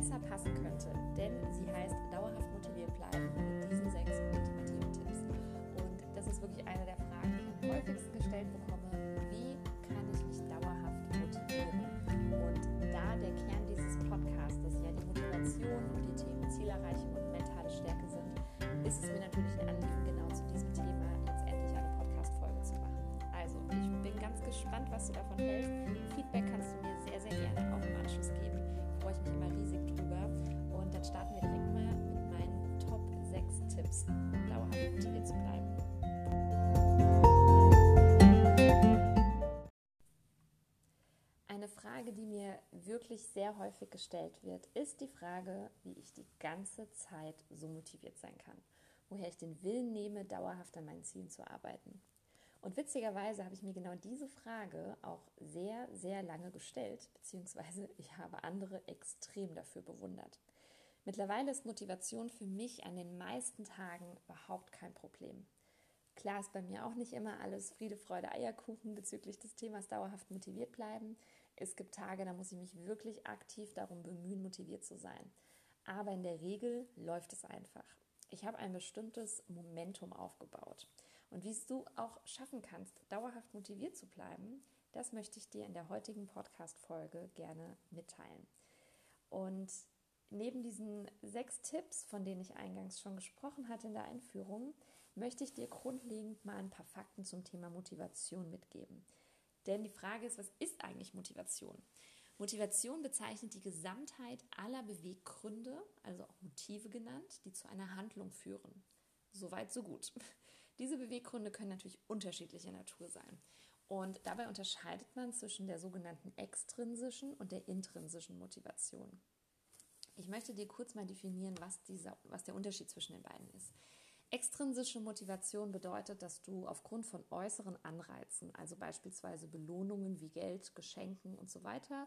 besser passen könnte, denn sie heißt dauerhaft sehr häufig gestellt wird, ist die Frage, wie ich die ganze Zeit so motiviert sein kann. Woher ich den Willen nehme, dauerhaft an meinen Zielen zu arbeiten. Und witzigerweise habe ich mir genau diese Frage auch sehr, sehr lange gestellt, beziehungsweise ich habe andere extrem dafür bewundert. Mittlerweile ist Motivation für mich an den meisten Tagen überhaupt kein Problem. Klar ist bei mir auch nicht immer alles Friede, Freude, Eierkuchen bezüglich des Themas dauerhaft motiviert bleiben. Es gibt Tage, da muss ich mich wirklich aktiv darum bemühen, motiviert zu sein. Aber in der Regel läuft es einfach. Ich habe ein bestimmtes Momentum aufgebaut. Und wie du auch schaffen kannst, dauerhaft motiviert zu bleiben, das möchte ich dir in der heutigen Podcast-Folge gerne mitteilen. Und neben diesen sechs Tipps, von denen ich eingangs schon gesprochen hatte in der Einführung, möchte ich dir grundlegend mal ein paar Fakten zum Thema Motivation mitgeben. Denn die Frage ist, was ist eigentlich Motivation? Motivation bezeichnet die Gesamtheit aller Beweggründe, also auch Motive genannt, die zu einer Handlung führen. Soweit, so gut. Diese Beweggründe können natürlich unterschiedlicher Natur sein. Und dabei unterscheidet man zwischen der sogenannten extrinsischen und der intrinsischen Motivation. Ich möchte dir kurz mal definieren, was, dieser, was der Unterschied zwischen den beiden ist. Extrinsische Motivation bedeutet, dass du aufgrund von äußeren Anreizen, also beispielsweise Belohnungen wie Geld, Geschenken und so weiter,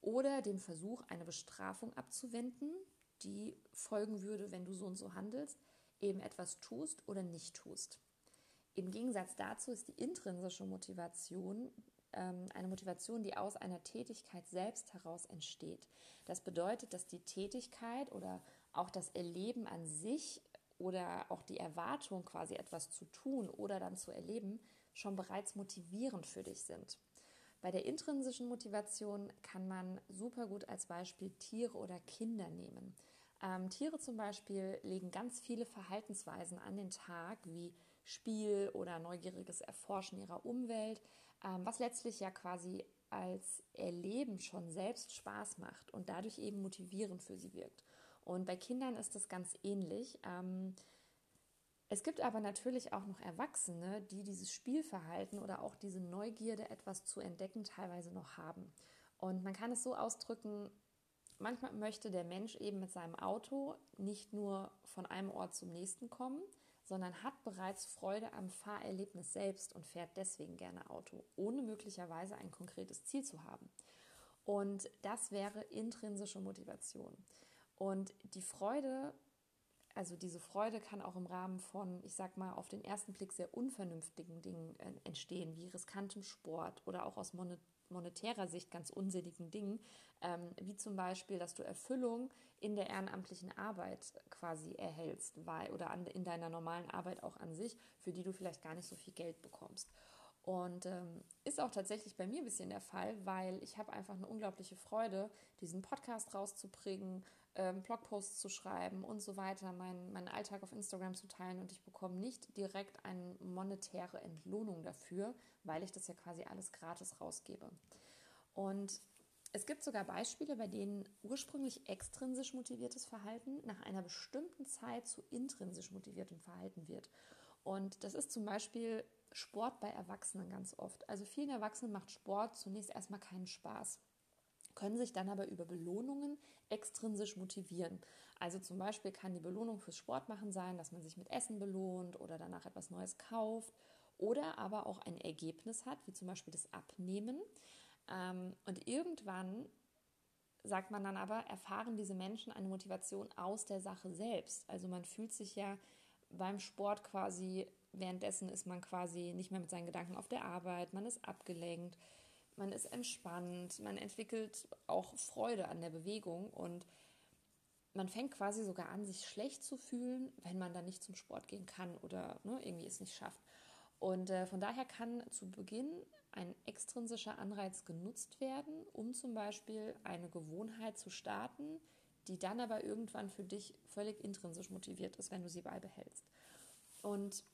oder dem Versuch, eine Bestrafung abzuwenden, die folgen würde, wenn du so und so handelst, eben etwas tust oder nicht tust. Im Gegensatz dazu ist die intrinsische Motivation ähm, eine Motivation, die aus einer Tätigkeit selbst heraus entsteht. Das bedeutet, dass die Tätigkeit oder auch das Erleben an sich oder auch die Erwartung, quasi etwas zu tun oder dann zu erleben, schon bereits motivierend für dich sind. Bei der intrinsischen Motivation kann man super gut als Beispiel Tiere oder Kinder nehmen. Ähm, Tiere zum Beispiel legen ganz viele Verhaltensweisen an den Tag, wie Spiel oder neugieriges Erforschen ihrer Umwelt, ähm, was letztlich ja quasi als Erleben schon selbst Spaß macht und dadurch eben motivierend für sie wirkt. Und bei Kindern ist das ganz ähnlich. Ähm, es gibt aber natürlich auch noch Erwachsene, die dieses Spielverhalten oder auch diese Neugierde, etwas zu entdecken, teilweise noch haben. Und man kann es so ausdrücken, manchmal möchte der Mensch eben mit seinem Auto nicht nur von einem Ort zum nächsten kommen, sondern hat bereits Freude am Fahrerlebnis selbst und fährt deswegen gerne Auto, ohne möglicherweise ein konkretes Ziel zu haben. Und das wäre intrinsische Motivation. Und die Freude, also diese Freude kann auch im Rahmen von, ich sag mal, auf den ersten Blick sehr unvernünftigen Dingen äh, entstehen, wie riskantem Sport oder auch aus monetärer Sicht ganz unsinnigen Dingen, ähm, wie zum Beispiel, dass du Erfüllung in der ehrenamtlichen Arbeit quasi erhältst, weil, oder an, in deiner normalen Arbeit auch an sich, für die du vielleicht gar nicht so viel Geld bekommst. Und ähm, ist auch tatsächlich bei mir ein bisschen der Fall, weil ich habe einfach eine unglaubliche Freude, diesen Podcast rauszubringen, ähm, Blogposts zu schreiben und so weiter, meinen, meinen Alltag auf Instagram zu teilen und ich bekomme nicht direkt eine monetäre Entlohnung dafür, weil ich das ja quasi alles gratis rausgebe. Und es gibt sogar Beispiele, bei denen ursprünglich extrinsisch motiviertes Verhalten nach einer bestimmten Zeit zu intrinsisch motiviertem Verhalten wird. Und das ist zum Beispiel Sport bei Erwachsenen ganz oft. Also vielen Erwachsenen macht Sport zunächst erstmal keinen Spaß können sich dann aber über Belohnungen extrinsisch motivieren. Also zum Beispiel kann die Belohnung fürs Sportmachen sein, dass man sich mit Essen belohnt oder danach etwas Neues kauft oder aber auch ein Ergebnis hat, wie zum Beispiel das Abnehmen. Ähm, und irgendwann sagt man dann aber, erfahren diese Menschen eine Motivation aus der Sache selbst. Also man fühlt sich ja beim Sport quasi, währenddessen ist man quasi nicht mehr mit seinen Gedanken auf der Arbeit, man ist abgelenkt man ist entspannt, man entwickelt auch Freude an der Bewegung und man fängt quasi sogar an, sich schlecht zu fühlen, wenn man dann nicht zum Sport gehen kann oder ne, irgendwie es nicht schafft. Und äh, von daher kann zu Beginn ein extrinsischer Anreiz genutzt werden, um zum Beispiel eine Gewohnheit zu starten, die dann aber irgendwann für dich völlig intrinsisch motiviert ist, wenn du sie beibehältst. Und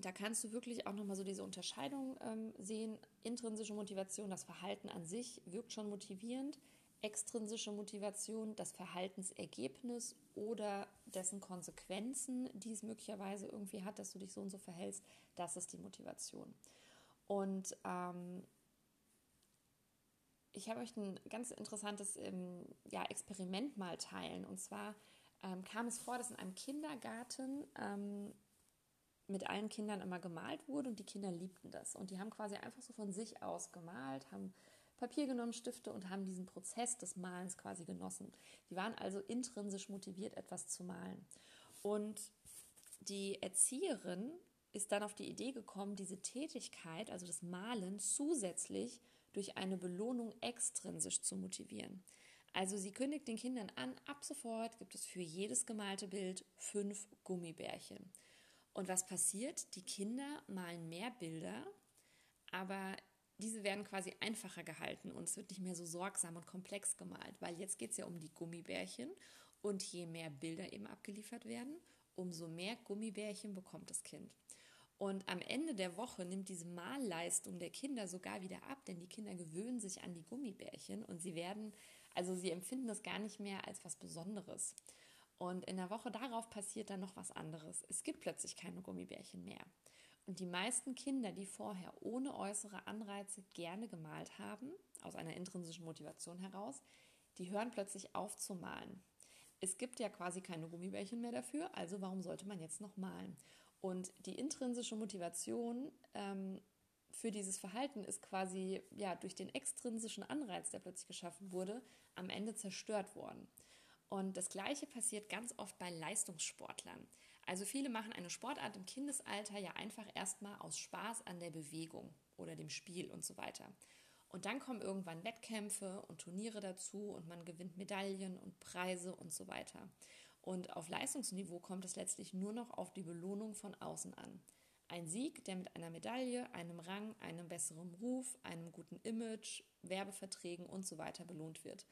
da kannst du wirklich auch nochmal so diese Unterscheidung ähm, sehen. Intrinsische Motivation, das Verhalten an sich wirkt schon motivierend. Extrinsische Motivation, das Verhaltensergebnis oder dessen Konsequenzen, die es möglicherweise irgendwie hat, dass du dich so und so verhältst, das ist die Motivation. Und ähm, ich habe euch ein ganz interessantes ähm, ja, Experiment mal teilen. Und zwar ähm, kam es vor, dass in einem Kindergarten ähm, mit allen Kindern immer gemalt wurde und die Kinder liebten das. Und die haben quasi einfach so von sich aus gemalt, haben Papier genommen, Stifte und haben diesen Prozess des Malens quasi genossen. Die waren also intrinsisch motiviert, etwas zu malen. Und die Erzieherin ist dann auf die Idee gekommen, diese Tätigkeit, also das Malen, zusätzlich durch eine Belohnung extrinsisch zu motivieren. Also sie kündigt den Kindern an, ab sofort gibt es für jedes gemalte Bild fünf Gummibärchen. Und was passiert? Die Kinder malen mehr Bilder, aber diese werden quasi einfacher gehalten und es wird nicht mehr so sorgsam und komplex gemalt, weil jetzt geht es ja um die Gummibärchen und je mehr Bilder eben abgeliefert werden, umso mehr Gummibärchen bekommt das Kind. Und am Ende der Woche nimmt diese Malleistung der Kinder sogar wieder ab, denn die Kinder gewöhnen sich an die Gummibärchen und sie werden, also sie empfinden das gar nicht mehr als was Besonderes. Und in der Woche darauf passiert dann noch was anderes. Es gibt plötzlich keine Gummibärchen mehr. Und die meisten Kinder, die vorher ohne äußere Anreize gerne gemalt haben, aus einer intrinsischen Motivation heraus, die hören plötzlich auf zu malen. Es gibt ja quasi keine Gummibärchen mehr dafür, also warum sollte man jetzt noch malen? Und die intrinsische Motivation ähm, für dieses Verhalten ist quasi ja durch den extrinsischen Anreiz, der plötzlich geschaffen wurde, am Ende zerstört worden. Und das Gleiche passiert ganz oft bei Leistungssportlern. Also viele machen eine Sportart im Kindesalter ja einfach erstmal aus Spaß an der Bewegung oder dem Spiel und so weiter. Und dann kommen irgendwann Wettkämpfe und Turniere dazu und man gewinnt Medaillen und Preise und so weiter. Und auf Leistungsniveau kommt es letztlich nur noch auf die Belohnung von außen an. Ein Sieg, der mit einer Medaille, einem Rang, einem besseren Ruf, einem guten Image, Werbeverträgen und so weiter belohnt wird.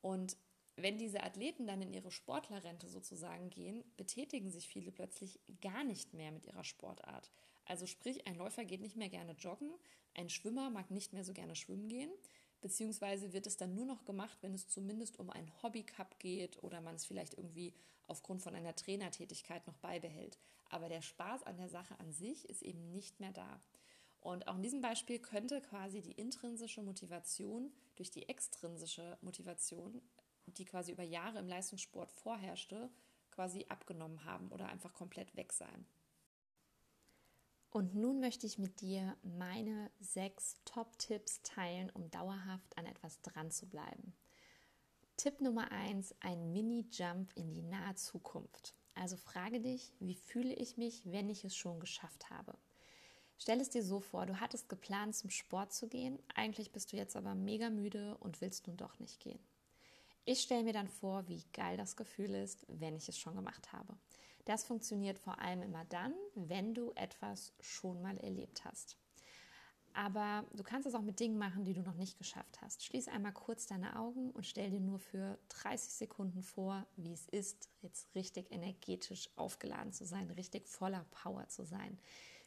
Und wenn diese Athleten dann in ihre Sportlerrente sozusagen gehen, betätigen sich viele plötzlich gar nicht mehr mit ihrer Sportart. Also sprich, ein Läufer geht nicht mehr gerne joggen, ein Schwimmer mag nicht mehr so gerne schwimmen gehen, beziehungsweise wird es dann nur noch gemacht, wenn es zumindest um einen Hobbycup geht oder man es vielleicht irgendwie aufgrund von einer Trainertätigkeit noch beibehält. Aber der Spaß an der Sache an sich ist eben nicht mehr da. Und auch in diesem Beispiel könnte quasi die intrinsische Motivation durch die extrinsische Motivation, die quasi über Jahre im Leistungssport vorherrschte, quasi abgenommen haben oder einfach komplett weg sein. Und nun möchte ich mit dir meine sechs Top-Tipps teilen, um dauerhaft an etwas dran zu bleiben. Tipp Nummer eins: ein Mini-Jump in die nahe Zukunft. Also frage dich, wie fühle ich mich, wenn ich es schon geschafft habe? Stell es dir so vor, du hattest geplant, zum Sport zu gehen, eigentlich bist du jetzt aber mega müde und willst nun doch nicht gehen. Ich stelle mir dann vor, wie geil das Gefühl ist, wenn ich es schon gemacht habe. Das funktioniert vor allem immer dann, wenn du etwas schon mal erlebt hast. Aber du kannst es auch mit Dingen machen, die du noch nicht geschafft hast. Schließ einmal kurz deine Augen und stell dir nur für 30 Sekunden vor, wie es ist, jetzt richtig energetisch aufgeladen zu sein, richtig voller Power zu sein.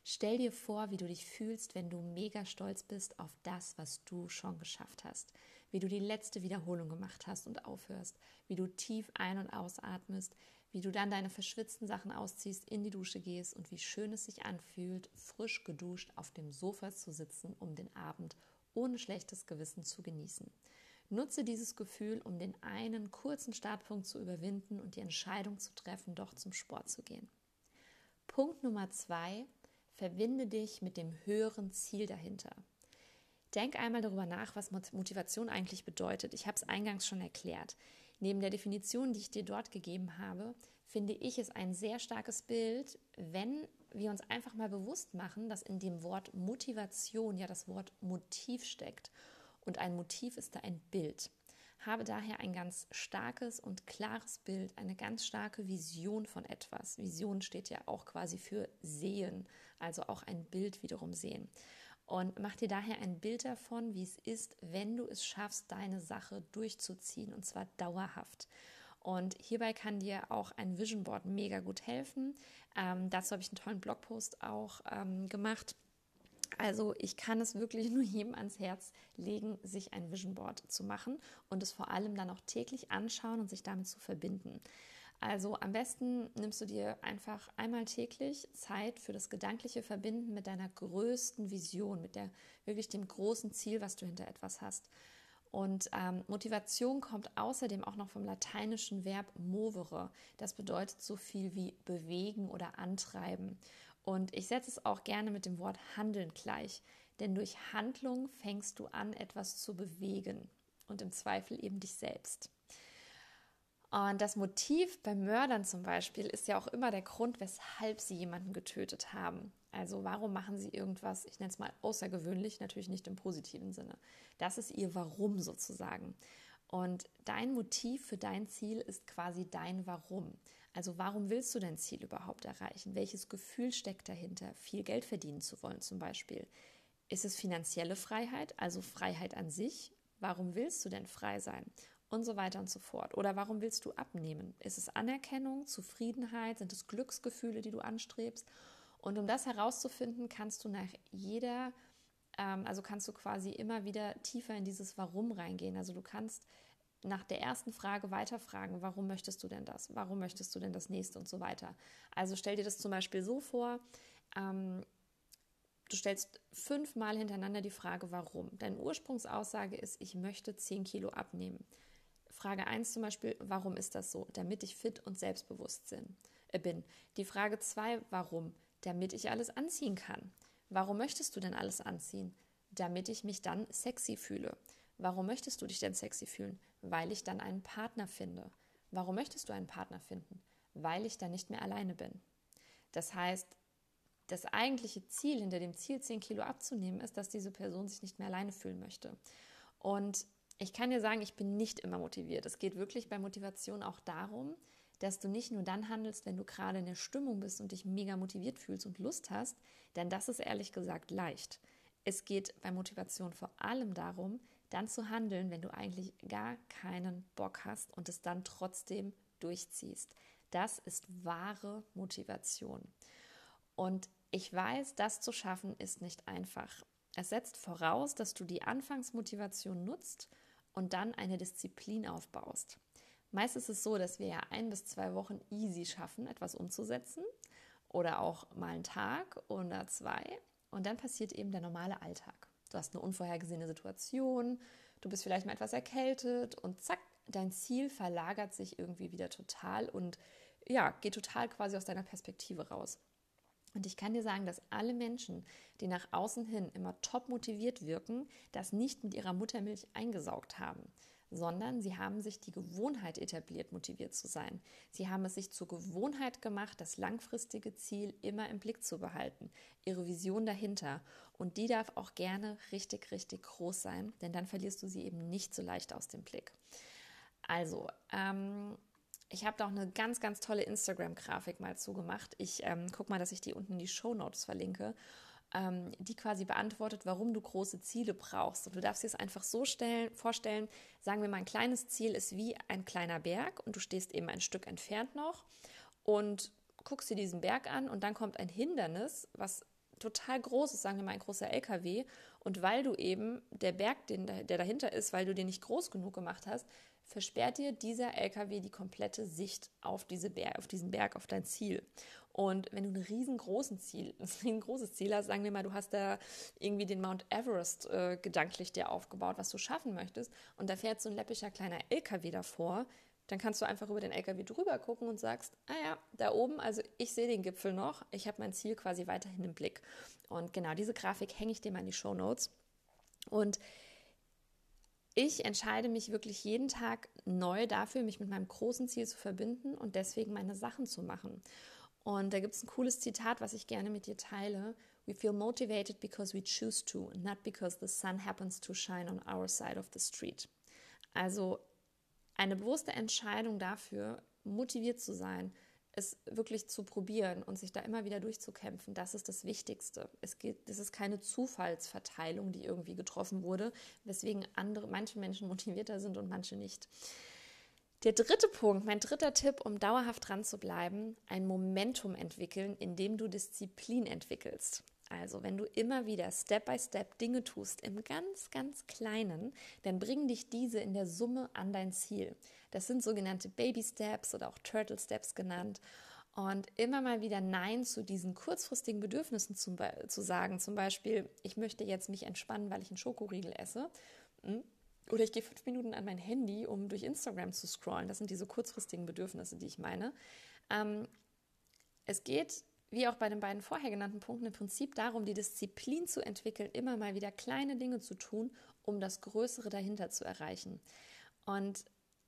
Stell dir vor, wie du dich fühlst, wenn du mega stolz bist auf das, was du schon geschafft hast. Wie du die letzte Wiederholung gemacht hast und aufhörst. Wie du tief ein- und ausatmest wie du dann deine verschwitzten Sachen ausziehst, in die Dusche gehst und wie schön es sich anfühlt, frisch geduscht auf dem Sofa zu sitzen, um den Abend ohne schlechtes Gewissen zu genießen. Nutze dieses Gefühl, um den einen kurzen Startpunkt zu überwinden und die Entscheidung zu treffen, doch zum Sport zu gehen. Punkt Nummer zwei, verbinde dich mit dem höheren Ziel dahinter. Denk einmal darüber nach, was Motivation eigentlich bedeutet. Ich habe es eingangs schon erklärt. Neben der Definition, die ich dir dort gegeben habe, finde ich es ein sehr starkes Bild, wenn wir uns einfach mal bewusst machen, dass in dem Wort Motivation ja das Wort Motiv steckt. Und ein Motiv ist da ein Bild. Habe daher ein ganz starkes und klares Bild, eine ganz starke Vision von etwas. Vision steht ja auch quasi für sehen, also auch ein Bild wiederum sehen. Und mach dir daher ein Bild davon, wie es ist, wenn du es schaffst, deine Sache durchzuziehen und zwar dauerhaft. Und hierbei kann dir auch ein Vision Board mega gut helfen. Ähm, dazu habe ich einen tollen Blogpost auch ähm, gemacht. Also ich kann es wirklich nur jedem ans Herz legen, sich ein Vision Board zu machen und es vor allem dann auch täglich anschauen und sich damit zu verbinden. Also am besten nimmst du dir einfach einmal täglich Zeit für das gedankliche Verbinden mit deiner größten Vision, mit der wirklich dem großen Ziel, was du hinter etwas hast. Und ähm, Motivation kommt außerdem auch noch vom lateinischen Verb movere. Das bedeutet so viel wie bewegen oder antreiben. Und ich setze es auch gerne mit dem Wort handeln gleich. Denn durch Handlung fängst du an, etwas zu bewegen. Und im Zweifel eben dich selbst. Und das Motiv bei Mördern zum Beispiel ist ja auch immer der Grund, weshalb sie jemanden getötet haben. Also warum machen sie irgendwas, ich nenne es mal außergewöhnlich, natürlich nicht im positiven Sinne. Das ist ihr Warum sozusagen. Und dein Motiv für dein Ziel ist quasi dein Warum. Also warum willst du dein Ziel überhaupt erreichen? Welches Gefühl steckt dahinter? Viel Geld verdienen zu wollen zum Beispiel. Ist es finanzielle Freiheit, also Freiheit an sich? Warum willst du denn frei sein? Und so weiter und so fort. Oder warum willst du abnehmen? Ist es Anerkennung, Zufriedenheit? Sind es Glücksgefühle, die du anstrebst? Und um das herauszufinden, kannst du nach jeder, ähm, also kannst du quasi immer wieder tiefer in dieses Warum reingehen. Also du kannst nach der ersten Frage weiterfragen, warum möchtest du denn das? Warum möchtest du denn das nächste und so weiter? Also stell dir das zum Beispiel so vor, ähm, du stellst fünfmal hintereinander die Frage, warum. Deine Ursprungsaussage ist, ich möchte 10 Kilo abnehmen. Frage 1 zum Beispiel, warum ist das so? Damit ich fit und selbstbewusst äh, bin. Die Frage 2, warum? Damit ich alles anziehen kann. Warum möchtest du denn alles anziehen? Damit ich mich dann sexy fühle. Warum möchtest du dich denn sexy fühlen? Weil ich dann einen Partner finde. Warum möchtest du einen Partner finden? Weil ich dann nicht mehr alleine bin. Das heißt, das eigentliche Ziel hinter dem Ziel, 10 Kilo abzunehmen, ist, dass diese Person sich nicht mehr alleine fühlen möchte. Und ich kann dir sagen, ich bin nicht immer motiviert. Es geht wirklich bei Motivation auch darum, dass du nicht nur dann handelst, wenn du gerade in der Stimmung bist und dich mega motiviert fühlst und Lust hast, denn das ist ehrlich gesagt leicht. Es geht bei Motivation vor allem darum, dann zu handeln, wenn du eigentlich gar keinen Bock hast und es dann trotzdem durchziehst. Das ist wahre Motivation. Und ich weiß, das zu schaffen ist nicht einfach. Es setzt voraus, dass du die Anfangsmotivation nutzt und dann eine Disziplin aufbaust. Meist ist es so, dass wir ja ein bis zwei Wochen easy schaffen, etwas umzusetzen oder auch mal einen Tag oder zwei und dann passiert eben der normale Alltag. Du hast eine unvorhergesehene Situation, du bist vielleicht mal etwas erkältet und zack, dein Ziel verlagert sich irgendwie wieder total und ja, geht total quasi aus deiner Perspektive raus. Und ich kann dir sagen, dass alle Menschen, die nach außen hin immer top motiviert wirken, das nicht mit ihrer Muttermilch eingesaugt haben, sondern sie haben sich die Gewohnheit etabliert, motiviert zu sein. Sie haben es sich zur Gewohnheit gemacht, das langfristige Ziel immer im Blick zu behalten, ihre Vision dahinter. Und die darf auch gerne richtig, richtig groß sein, denn dann verlierst du sie eben nicht so leicht aus dem Blick. Also, ähm, ich habe da auch eine ganz, ganz tolle Instagram-Grafik mal zugemacht. Ich ähm, guck mal, dass ich die unten in die Show Notes verlinke, ähm, die quasi beantwortet, warum du große Ziele brauchst. Und du darfst dir es einfach so stellen, vorstellen, sagen wir mal, ein kleines Ziel ist wie ein kleiner Berg und du stehst eben ein Stück entfernt noch und guckst dir diesen Berg an und dann kommt ein Hindernis, was total groß ist, sagen wir mal ein großer LKW. Und weil du eben der Berg, den, der dahinter ist, weil du den nicht groß genug gemacht hast, versperrt dir dieser LKW die komplette Sicht auf, diese Berg, auf diesen Berg, auf dein Ziel. Und wenn du ein riesengroßes Ziel, ein riesengroßes Ziel hast, sagen wir mal, du hast da irgendwie den Mount Everest äh, gedanklich dir aufgebaut, was du schaffen möchtest, und da fährt so ein läppischer kleiner LKW davor, dann kannst du einfach über den LKW drüber gucken und sagst, ah ja, da oben, also ich sehe den Gipfel noch, ich habe mein Ziel quasi weiterhin im Blick. Und genau diese Grafik hänge ich dir mal in die Show Notes. Und ich entscheide mich wirklich jeden Tag neu dafür, mich mit meinem großen Ziel zu verbinden und deswegen meine Sachen zu machen. Und da gibt es ein cooles Zitat, was ich gerne mit dir teile. We feel motivated because we choose to, not because the sun happens to shine on our side of the street. Also eine bewusste Entscheidung dafür, motiviert zu sein, es wirklich zu probieren und sich da immer wieder durchzukämpfen, das ist das Wichtigste. Es geht, es ist keine Zufallsverteilung, die irgendwie getroffen wurde, weswegen andere, manche Menschen motivierter sind und manche nicht. Der dritte Punkt, mein dritter Tipp, um dauerhaft dran zu bleiben, ein Momentum entwickeln, indem du Disziplin entwickelst. Also, wenn du immer wieder Step by Step Dinge tust, im ganz, ganz Kleinen, dann bringen dich diese in der Summe an dein Ziel. Das sind sogenannte Baby Steps oder auch Turtle Steps genannt. Und immer mal wieder Nein zu diesen kurzfristigen Bedürfnissen zum, zu sagen. Zum Beispiel, ich möchte jetzt mich entspannen, weil ich einen Schokoriegel esse. Hm? Oder ich gehe fünf Minuten an mein Handy, um durch Instagram zu scrollen. Das sind diese kurzfristigen Bedürfnisse, die ich meine. Ähm, es geht wie auch bei den beiden vorher genannten Punkten, im Prinzip darum, die Disziplin zu entwickeln, immer mal wieder kleine Dinge zu tun, um das Größere dahinter zu erreichen. Und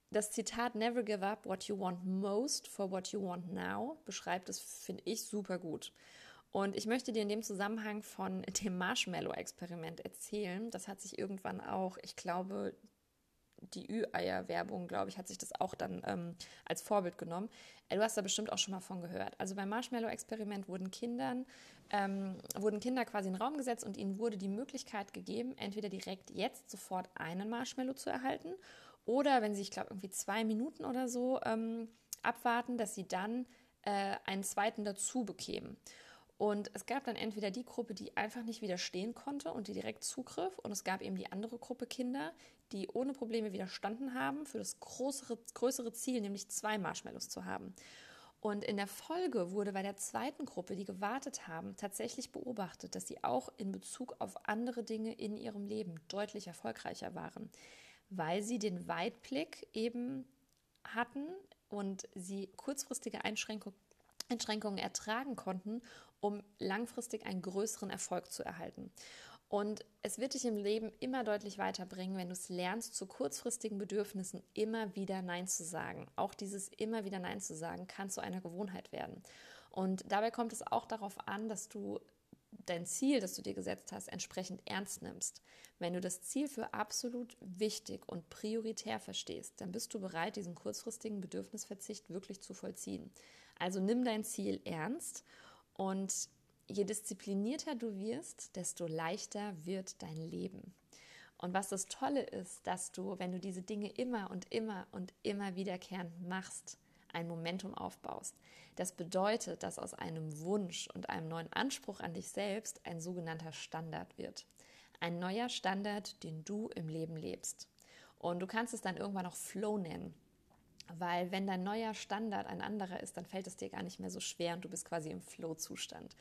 das Zitat Never give up what you want most for what you want now beschreibt es, finde ich, super gut. Und ich möchte dir in dem Zusammenhang von dem Marshmallow-Experiment erzählen. Das hat sich irgendwann auch, ich glaube, die Ü-Eier-Werbung, glaube ich, hat sich das auch dann ähm, als Vorbild genommen. Äh, du hast da bestimmt auch schon mal von gehört. Also beim Marshmallow-Experiment wurden Kindern, ähm, wurden Kinder quasi in den Raum gesetzt und ihnen wurde die Möglichkeit gegeben, entweder direkt jetzt sofort einen Marshmallow zu erhalten oder wenn sie, ich glaube, irgendwie zwei Minuten oder so ähm, abwarten, dass sie dann äh, einen zweiten dazu bekämen. Und es gab dann entweder die Gruppe, die einfach nicht widerstehen konnte und die direkt zugriff, und es gab eben die andere Gruppe Kinder, die ohne Probleme widerstanden haben für das größere, größere Ziel, nämlich zwei Marshmallows zu haben. Und in der Folge wurde bei der zweiten Gruppe, die gewartet haben, tatsächlich beobachtet, dass sie auch in Bezug auf andere Dinge in ihrem Leben deutlich erfolgreicher waren, weil sie den Weitblick eben hatten und sie kurzfristige Einschränkungen Einschränkungen ertragen konnten um langfristig einen größeren Erfolg zu erhalten. Und es wird dich im Leben immer deutlich weiterbringen, wenn du es lernst, zu kurzfristigen Bedürfnissen immer wieder Nein zu sagen. Auch dieses immer wieder Nein zu sagen kann zu einer Gewohnheit werden. Und dabei kommt es auch darauf an, dass du dein Ziel, das du dir gesetzt hast, entsprechend ernst nimmst. Wenn du das Ziel für absolut wichtig und prioritär verstehst, dann bist du bereit, diesen kurzfristigen Bedürfnisverzicht wirklich zu vollziehen. Also nimm dein Ziel ernst und je disziplinierter du wirst, desto leichter wird dein Leben. Und was das Tolle ist, dass du, wenn du diese Dinge immer und immer und immer wiederkehrend machst, ein Momentum aufbaust. Das bedeutet, dass aus einem Wunsch und einem neuen Anspruch an dich selbst ein sogenannter Standard wird. Ein neuer Standard, den du im Leben lebst. Und du kannst es dann irgendwann auch Flow nennen. Weil wenn dein neuer Standard ein anderer ist, dann fällt es dir gar nicht mehr so schwer und du bist quasi im Flow-Zustand.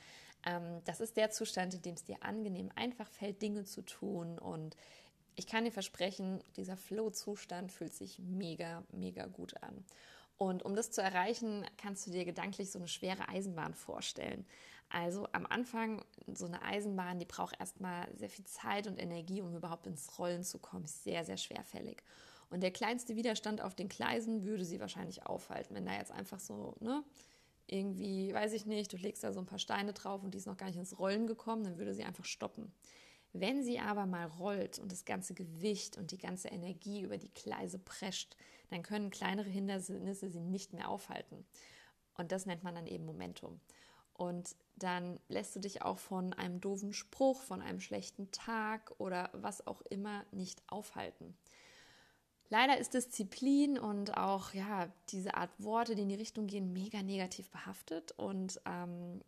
Ähm, das ist der Zustand, in dem es dir angenehm einfach fällt, Dinge zu tun. Und ich kann dir versprechen, dieser Flow-Zustand fühlt sich mega, mega gut an. Und um das zu erreichen, kannst du dir gedanklich so eine schwere Eisenbahn vorstellen. Also am Anfang so eine Eisenbahn, die braucht erstmal sehr viel Zeit und Energie, um überhaupt ins Rollen zu kommen, ist sehr, sehr schwerfällig. Und der kleinste Widerstand auf den Gleisen würde sie wahrscheinlich aufhalten. Wenn da jetzt einfach so, ne, irgendwie, weiß ich nicht, du legst da so ein paar Steine drauf und die ist noch gar nicht ins Rollen gekommen, dann würde sie einfach stoppen. Wenn sie aber mal rollt und das ganze Gewicht und die ganze Energie über die Gleise prescht, dann können kleinere Hindernisse sie nicht mehr aufhalten. Und das nennt man dann eben Momentum. Und dann lässt du dich auch von einem doofen Spruch, von einem schlechten Tag oder was auch immer nicht aufhalten. Leider ist Disziplin und auch ja diese Art Worte, die in die Richtung gehen, mega negativ behaftet und ähm,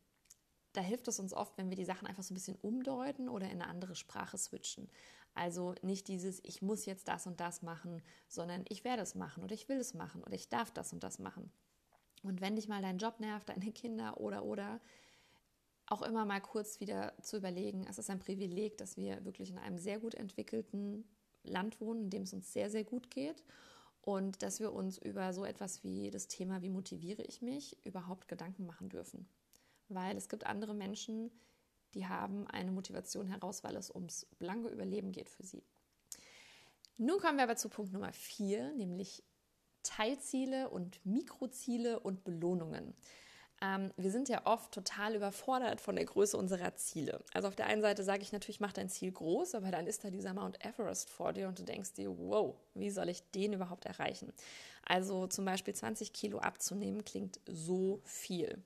da hilft es uns oft, wenn wir die Sachen einfach so ein bisschen umdeuten oder in eine andere Sprache switchen. Also nicht dieses, ich muss jetzt das und das machen, sondern ich werde es machen oder ich will es machen oder ich darf das und das machen. Und wenn dich mal dein Job nervt, deine Kinder oder oder, auch immer mal kurz wieder zu überlegen, es ist ein Privileg, dass wir wirklich in einem sehr gut entwickelten Land wohnen, in dem es uns sehr, sehr gut geht und dass wir uns über so etwas wie das Thema, wie motiviere ich mich, überhaupt Gedanken machen dürfen. Weil es gibt andere Menschen, die haben eine Motivation heraus, weil es ums blanke Überleben geht für sie. Nun kommen wir aber zu Punkt Nummer vier, nämlich Teilziele und Mikroziele und Belohnungen. Ähm, wir sind ja oft total überfordert von der Größe unserer Ziele. Also auf der einen Seite sage ich natürlich, mach dein Ziel groß, aber dann ist da dieser Mount Everest vor dir und du denkst dir, wow, wie soll ich den überhaupt erreichen? Also zum Beispiel 20 Kilo abzunehmen klingt so viel.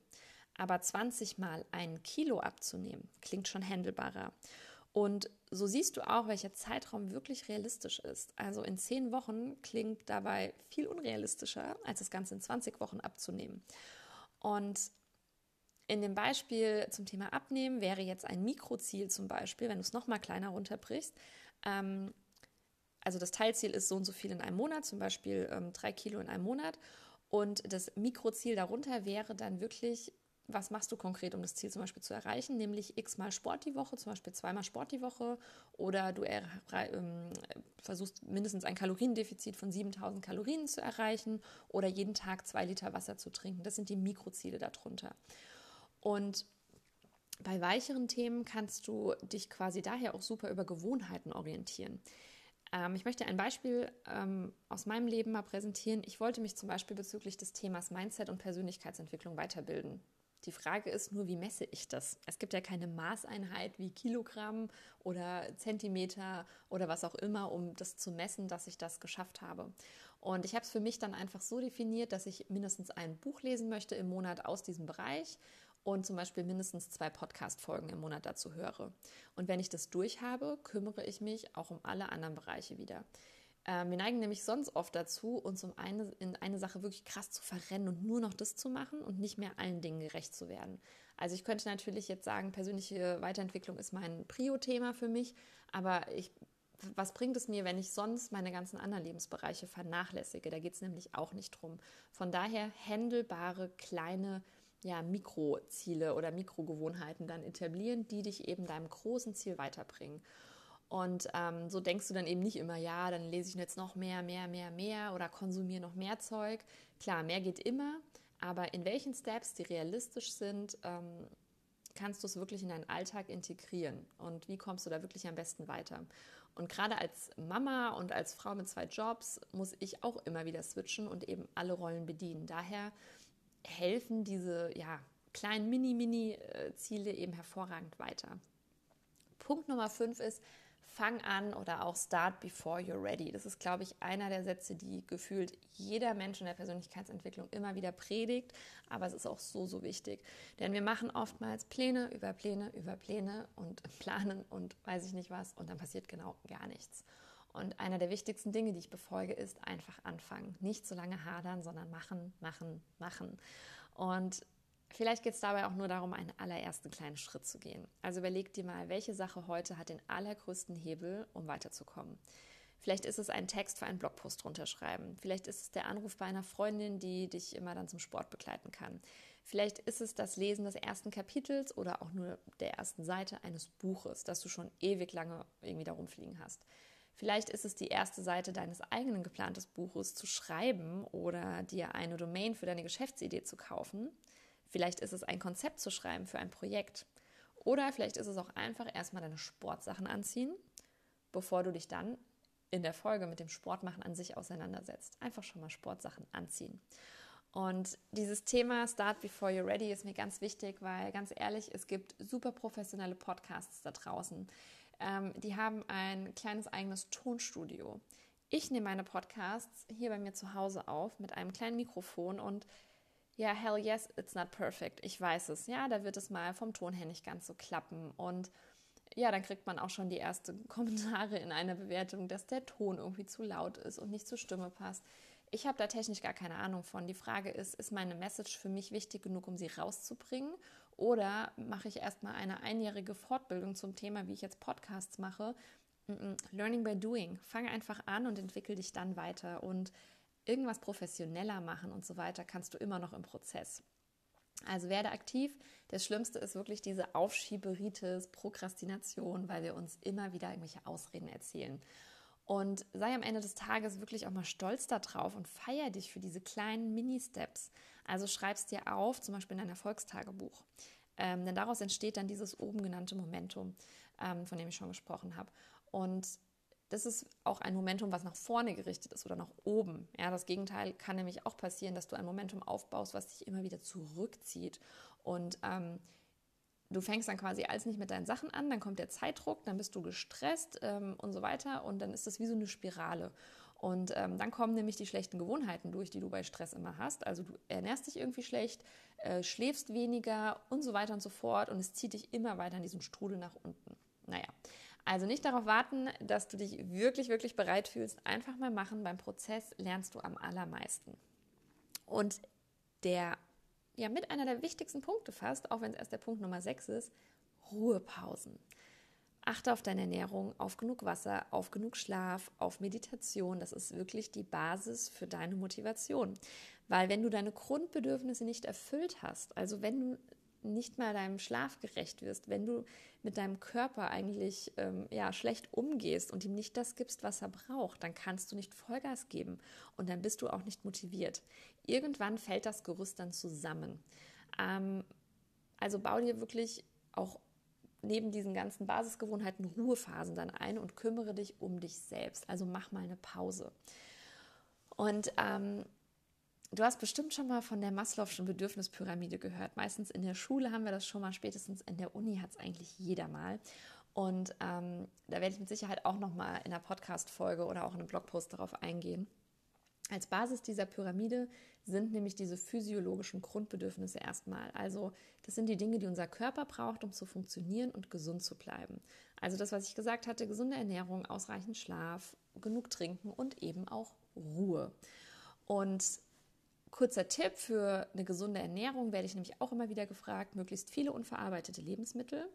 Aber 20 mal ein Kilo abzunehmen klingt schon händelbarer. Und so siehst du auch, welcher Zeitraum wirklich realistisch ist. Also in zehn Wochen klingt dabei viel unrealistischer, als das Ganze in 20 Wochen abzunehmen. Und in dem Beispiel zum Thema Abnehmen wäre jetzt ein Mikroziel zum Beispiel, wenn du es nochmal kleiner runterbrichst. Ähm, also das Teilziel ist so und so viel in einem Monat, zum Beispiel ähm, drei Kilo in einem Monat. Und das Mikroziel darunter wäre dann wirklich was machst du konkret, um das Ziel zum Beispiel zu erreichen, nämlich x mal Sport die Woche, zum Beispiel zweimal Sport die Woche oder du ähm, versuchst mindestens ein Kaloriendefizit von 7000 Kalorien zu erreichen oder jeden Tag zwei Liter Wasser zu trinken. Das sind die Mikroziele darunter. Und bei weicheren Themen kannst du dich quasi daher auch super über Gewohnheiten orientieren. Ähm, ich möchte ein Beispiel ähm, aus meinem Leben mal präsentieren. Ich wollte mich zum Beispiel bezüglich des Themas Mindset und Persönlichkeitsentwicklung weiterbilden. Die Frage ist nur, wie messe ich das? Es gibt ja keine Maßeinheit wie Kilogramm oder Zentimeter oder was auch immer, um das zu messen, dass ich das geschafft habe. Und ich habe es für mich dann einfach so definiert, dass ich mindestens ein Buch lesen möchte im Monat aus diesem Bereich und zum Beispiel mindestens zwei Podcast-Folgen im Monat dazu höre. Und wenn ich das durch habe, kümmere ich mich auch um alle anderen Bereiche wieder. Ähm, wir neigen nämlich sonst oft dazu, uns um eine, in eine Sache wirklich krass zu verrennen und nur noch das zu machen und nicht mehr allen Dingen gerecht zu werden. Also ich könnte natürlich jetzt sagen, persönliche Weiterentwicklung ist mein Prio-Thema für mich, aber ich, was bringt es mir, wenn ich sonst meine ganzen anderen Lebensbereiche vernachlässige? Da geht es nämlich auch nicht drum. Von daher händelbare kleine ja, Mikroziele oder Mikrogewohnheiten dann etablieren, die dich eben deinem großen Ziel weiterbringen. Und ähm, so denkst du dann eben nicht immer, ja, dann lese ich jetzt noch mehr, mehr, mehr, mehr oder konsumiere noch mehr Zeug. Klar, mehr geht immer, aber in welchen Steps, die realistisch sind, ähm, kannst du es wirklich in deinen Alltag integrieren? Und wie kommst du da wirklich am besten weiter? Und gerade als Mama und als Frau mit zwei Jobs muss ich auch immer wieder switchen und eben alle Rollen bedienen. Daher helfen diese ja, kleinen Mini-Mini-Ziele äh, eben hervorragend weiter. Punkt Nummer fünf ist, fang an oder auch start before you're ready. Das ist, glaube ich, einer der Sätze, die gefühlt jeder Mensch in der Persönlichkeitsentwicklung immer wieder predigt, aber es ist auch so, so wichtig. Denn wir machen oftmals Pläne über Pläne über Pläne und planen und weiß ich nicht was und dann passiert genau gar nichts. Und einer der wichtigsten Dinge, die ich befolge, ist einfach anfangen. Nicht so lange hadern, sondern machen, machen, machen. Und Vielleicht geht es dabei auch nur darum, einen allerersten kleinen Schritt zu gehen. Also überleg dir mal, welche Sache heute hat den allergrößten Hebel, um weiterzukommen. Vielleicht ist es ein Text für einen Blogpost runterschreiben. Vielleicht ist es der Anruf bei einer Freundin, die dich immer dann zum Sport begleiten kann. Vielleicht ist es das Lesen des ersten Kapitels oder auch nur der ersten Seite eines Buches, das du schon ewig lange irgendwie darum fliegen hast. Vielleicht ist es die erste Seite deines eigenen geplanten Buches zu schreiben oder dir eine Domain für deine Geschäftsidee zu kaufen. Vielleicht ist es ein Konzept zu schreiben für ein Projekt. Oder vielleicht ist es auch einfach erstmal deine Sportsachen anziehen, bevor du dich dann in der Folge mit dem Sportmachen an sich auseinandersetzt. Einfach schon mal Sportsachen anziehen. Und dieses Thema Start Before You're Ready ist mir ganz wichtig, weil ganz ehrlich, es gibt super professionelle Podcasts da draußen. Ähm, die haben ein kleines eigenes Tonstudio. Ich nehme meine Podcasts hier bei mir zu Hause auf mit einem kleinen Mikrofon und ja, hell yes, it's not perfect. Ich weiß es. Ja, da wird es mal vom Ton her nicht ganz so klappen. Und ja, dann kriegt man auch schon die ersten Kommentare in einer Bewertung, dass der Ton irgendwie zu laut ist und nicht zur Stimme passt. Ich habe da technisch gar keine Ahnung von. Die Frage ist, ist meine Message für mich wichtig genug, um sie rauszubringen? Oder mache ich erstmal eine einjährige Fortbildung zum Thema, wie ich jetzt Podcasts mache? Learning by doing. Fange einfach an und entwickel dich dann weiter. Und irgendwas professioneller machen und so weiter, kannst du immer noch im Prozess. Also werde aktiv. Das Schlimmste ist wirklich diese Aufschieberitis, Prokrastination, weil wir uns immer wieder irgendwelche Ausreden erzählen. Und sei am Ende des Tages wirklich auch mal stolz darauf und feier dich für diese kleinen Mini-Steps. Also schreib es dir auf, zum Beispiel in dein Erfolgstagebuch. Ähm, denn daraus entsteht dann dieses oben genannte Momentum, ähm, von dem ich schon gesprochen habe. Und das ist auch ein Momentum, was nach vorne gerichtet ist oder nach oben. Ja, das Gegenteil kann nämlich auch passieren, dass du ein Momentum aufbaust, was dich immer wieder zurückzieht. Und ähm, du fängst dann quasi alles nicht mit deinen Sachen an, dann kommt der Zeitdruck, dann bist du gestresst ähm, und so weiter und dann ist das wie so eine Spirale. Und ähm, dann kommen nämlich die schlechten Gewohnheiten durch, die du bei Stress immer hast. Also du ernährst dich irgendwie schlecht, äh, schläfst weniger und so weiter und so fort und es zieht dich immer weiter in diesen Strudel nach unten. Naja, also nicht darauf warten, dass du dich wirklich, wirklich bereit fühlst. Einfach mal machen. Beim Prozess lernst du am allermeisten. Und der, ja, mit einer der wichtigsten Punkte fast, auch wenn es erst der Punkt Nummer 6 ist, Ruhepausen. Achte auf deine Ernährung, auf genug Wasser, auf genug Schlaf, auf Meditation. Das ist wirklich die Basis für deine Motivation. Weil wenn du deine Grundbedürfnisse nicht erfüllt hast, also wenn du nicht mal deinem Schlaf gerecht wirst, wenn du mit deinem Körper eigentlich ähm, ja, schlecht umgehst und ihm nicht das gibst, was er braucht, dann kannst du nicht Vollgas geben und dann bist du auch nicht motiviert. Irgendwann fällt das Gerüst dann zusammen. Ähm, also bau dir wirklich auch neben diesen ganzen Basisgewohnheiten Ruhephasen dann ein und kümmere dich um dich selbst. Also mach mal eine Pause. Und ähm, Du hast bestimmt schon mal von der Maslow'schen Bedürfnispyramide gehört. Meistens in der Schule haben wir das schon mal, spätestens in der Uni hat es eigentlich jeder mal. Und ähm, da werde ich mit Sicherheit auch noch mal in einer Podcast-Folge oder auch in einem Blogpost darauf eingehen. Als Basis dieser Pyramide sind nämlich diese physiologischen Grundbedürfnisse erstmal. Also das sind die Dinge, die unser Körper braucht, um zu funktionieren und gesund zu bleiben. Also das, was ich gesagt hatte, gesunde Ernährung, ausreichend Schlaf, genug trinken und eben auch Ruhe. Und Kurzer Tipp für eine gesunde Ernährung werde ich nämlich auch immer wieder gefragt, möglichst viele unverarbeitete Lebensmittel,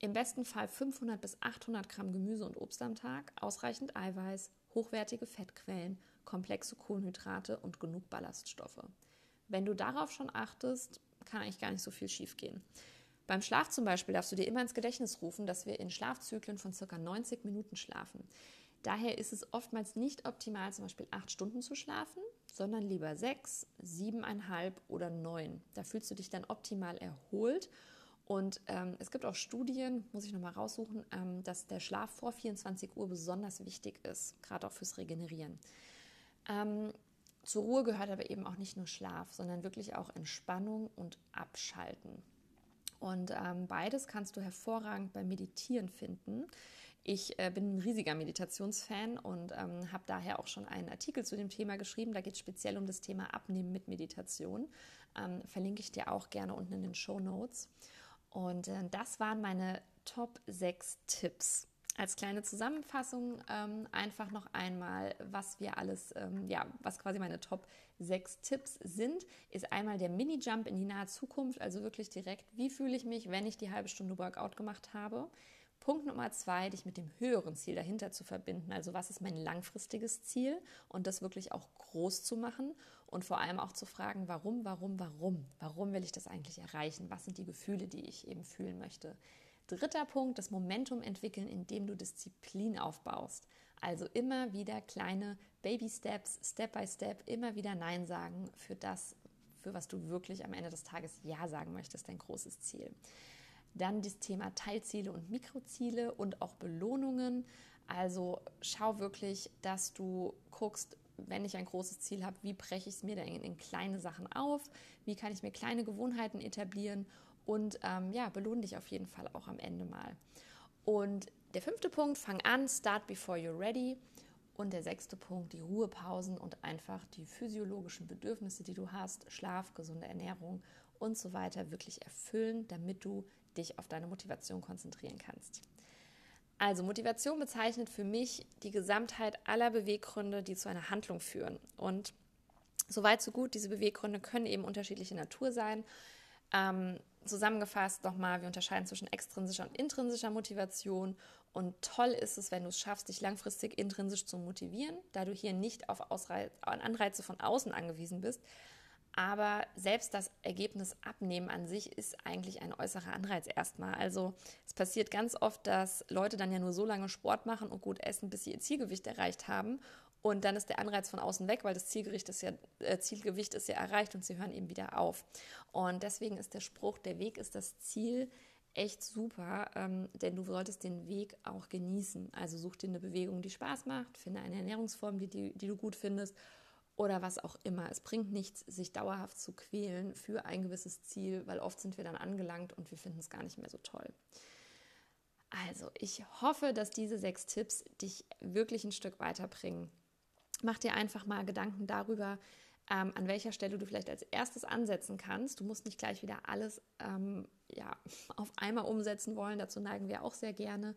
im besten Fall 500 bis 800 Gramm Gemüse und Obst am Tag, ausreichend Eiweiß, hochwertige Fettquellen, komplexe Kohlenhydrate und genug Ballaststoffe. Wenn du darauf schon achtest, kann eigentlich gar nicht so viel schiefgehen. Beim Schlaf zum Beispiel darfst du dir immer ins Gedächtnis rufen, dass wir in Schlafzyklen von ca. 90 Minuten schlafen. Daher ist es oftmals nicht optimal, zum Beispiel acht Stunden zu schlafen, sondern lieber sechs, siebeneinhalb oder neun. Da fühlst du dich dann optimal erholt. Und ähm, es gibt auch Studien, muss ich nochmal raussuchen, ähm, dass der Schlaf vor 24 Uhr besonders wichtig ist, gerade auch fürs Regenerieren. Ähm, zur Ruhe gehört aber eben auch nicht nur Schlaf, sondern wirklich auch Entspannung und Abschalten. Und ähm, beides kannst du hervorragend beim Meditieren finden. Ich äh, bin ein riesiger Meditationsfan und ähm, habe daher auch schon einen Artikel zu dem Thema geschrieben. Da geht es speziell um das Thema Abnehmen mit Meditation. Ähm, verlinke ich dir auch gerne unten in den Show Notes. Und äh, das waren meine Top 6 Tipps. Als kleine Zusammenfassung ähm, einfach noch einmal, was wir alles, ähm, ja, was quasi meine Top 6 Tipps sind, ist einmal der Mini-Jump in die nahe Zukunft, also wirklich direkt, wie fühle ich mich, wenn ich die halbe Stunde Workout gemacht habe. Punkt Nummer zwei, dich mit dem höheren Ziel dahinter zu verbinden. Also was ist mein langfristiges Ziel und das wirklich auch groß zu machen und vor allem auch zu fragen, warum, warum, warum? Warum will ich das eigentlich erreichen? Was sind die Gefühle, die ich eben fühlen möchte? Dritter Punkt, das Momentum entwickeln, indem du Disziplin aufbaust. Also immer wieder kleine Baby Steps, Step by Step, immer wieder Nein sagen für das, für was du wirklich am Ende des Tages Ja sagen möchtest, dein großes Ziel. Dann das Thema Teilziele und Mikroziele und auch Belohnungen. Also schau wirklich, dass du guckst, wenn ich ein großes Ziel habe, wie breche ich es mir denn in, kleine Sachen auf? Wie kann ich mir kleine Gewohnheiten etablieren? Und ähm, ja, belohne dich auf jeden Fall auch am Ende mal. Und der fünfte Punkt, fang an, start before you're ready. Und der sechste Punkt, die Ruhepausen und einfach die physiologischen Bedürfnisse, die du hast, Schlaf, gesunde Ernährung und so weiter, wirklich erfüllen, damit du dich auf deine Motivation konzentrieren kannst. Also Motivation bezeichnet für mich die Gesamtheit aller Beweggründe, die zu einer Handlung führen. Und soweit so gut, diese Beweggründe können eben unterschiedliche Natur sein. Ähm, zusammengefasst nochmal, wir unterscheiden zwischen extrinsischer und intrinsischer Motivation. Und toll ist es, wenn du es schaffst, dich langfristig intrinsisch zu motivieren, da du hier nicht auf Ausreiz Anreize von außen angewiesen bist, aber selbst das Ergebnis abnehmen an sich ist eigentlich ein äußerer Anreiz erstmal. Also es passiert ganz oft, dass Leute dann ja nur so lange Sport machen und gut essen, bis sie ihr Zielgewicht erreicht haben. Und dann ist der Anreiz von außen weg, weil das Zielgewicht ist ja, äh, Zielgewicht ist ja erreicht und sie hören eben wieder auf. Und deswegen ist der Spruch, der Weg ist das Ziel, echt super, ähm, denn du solltest den Weg auch genießen. Also such dir eine Bewegung, die Spaß macht, finde eine Ernährungsform, die, die, die du gut findest oder was auch immer. Es bringt nichts, sich dauerhaft zu quälen für ein gewisses Ziel, weil oft sind wir dann angelangt und wir finden es gar nicht mehr so toll. Also, ich hoffe, dass diese sechs Tipps dich wirklich ein Stück weiterbringen. Mach dir einfach mal Gedanken darüber, ähm, an welcher Stelle du vielleicht als erstes ansetzen kannst. Du musst nicht gleich wieder alles ähm, ja, auf einmal umsetzen wollen. Dazu neigen wir auch sehr gerne.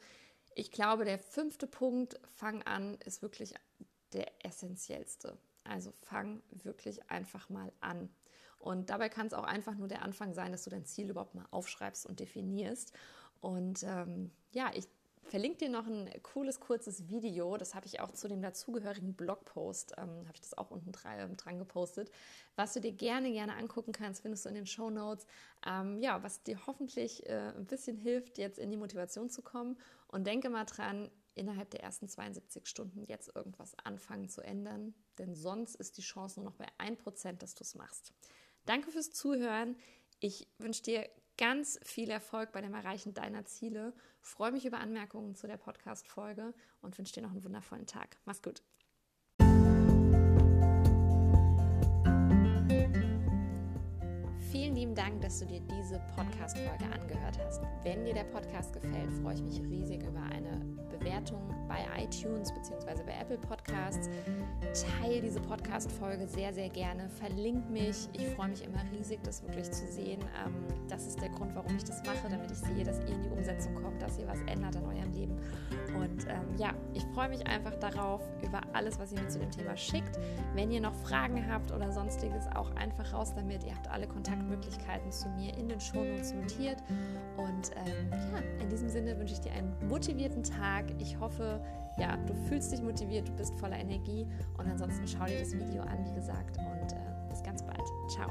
Ich glaube, der fünfte Punkt, fang an, ist wirklich der essentiellste. Also fang wirklich einfach mal an. Und dabei kann es auch einfach nur der Anfang sein, dass du dein Ziel überhaupt mal aufschreibst und definierst. Und ähm, ja, ich verlinke dir noch ein cooles, kurzes Video. Das habe ich auch zu dem dazugehörigen Blogpost, ähm, habe ich das auch unten dran, dran gepostet, was du dir gerne, gerne angucken kannst, findest du in den Show Notes. Ähm, ja, was dir hoffentlich äh, ein bisschen hilft, jetzt in die Motivation zu kommen. Und denke mal dran, innerhalb der ersten 72 Stunden jetzt irgendwas anfangen zu ändern, denn sonst ist die Chance nur noch bei 1%, dass du es machst. Danke fürs Zuhören. Ich wünsche dir ganz viel Erfolg bei dem Erreichen deiner Ziele. Freue mich über Anmerkungen zu der Podcast-Folge und wünsche dir noch einen wundervollen Tag. Mach's gut. Lieben Dank, dass du dir diese Podcast-Folge angehört hast. Wenn dir der Podcast gefällt, freue ich mich riesig über eine Bewertung bei iTunes bzw. bei Apple Podcasts. Teile diese Podcast-Folge sehr, sehr gerne. Verlink mich. Ich freue mich immer riesig, das wirklich zu sehen. Ähm, das ist der Grund, warum ich das mache, damit ich sehe, dass ihr in die Umsetzung kommt, dass ihr was ändert an eurem Leben. Und ähm, ja, ich freue mich einfach darauf, über alles, was ihr mir zu dem Thema schickt. Wenn ihr noch Fragen habt oder sonstiges, auch einfach raus damit. Ihr habt alle Kontaktmöglichkeiten zu mir in den Shownotes notiert. Und ähm, ja, in diesem Sinne wünsche ich dir einen motivierten Tag. Ich hoffe, ja, du fühlst dich motiviert, du bist voller Energie. Und ansonsten schau dir das Video an, wie gesagt. Und äh, bis ganz bald. Ciao.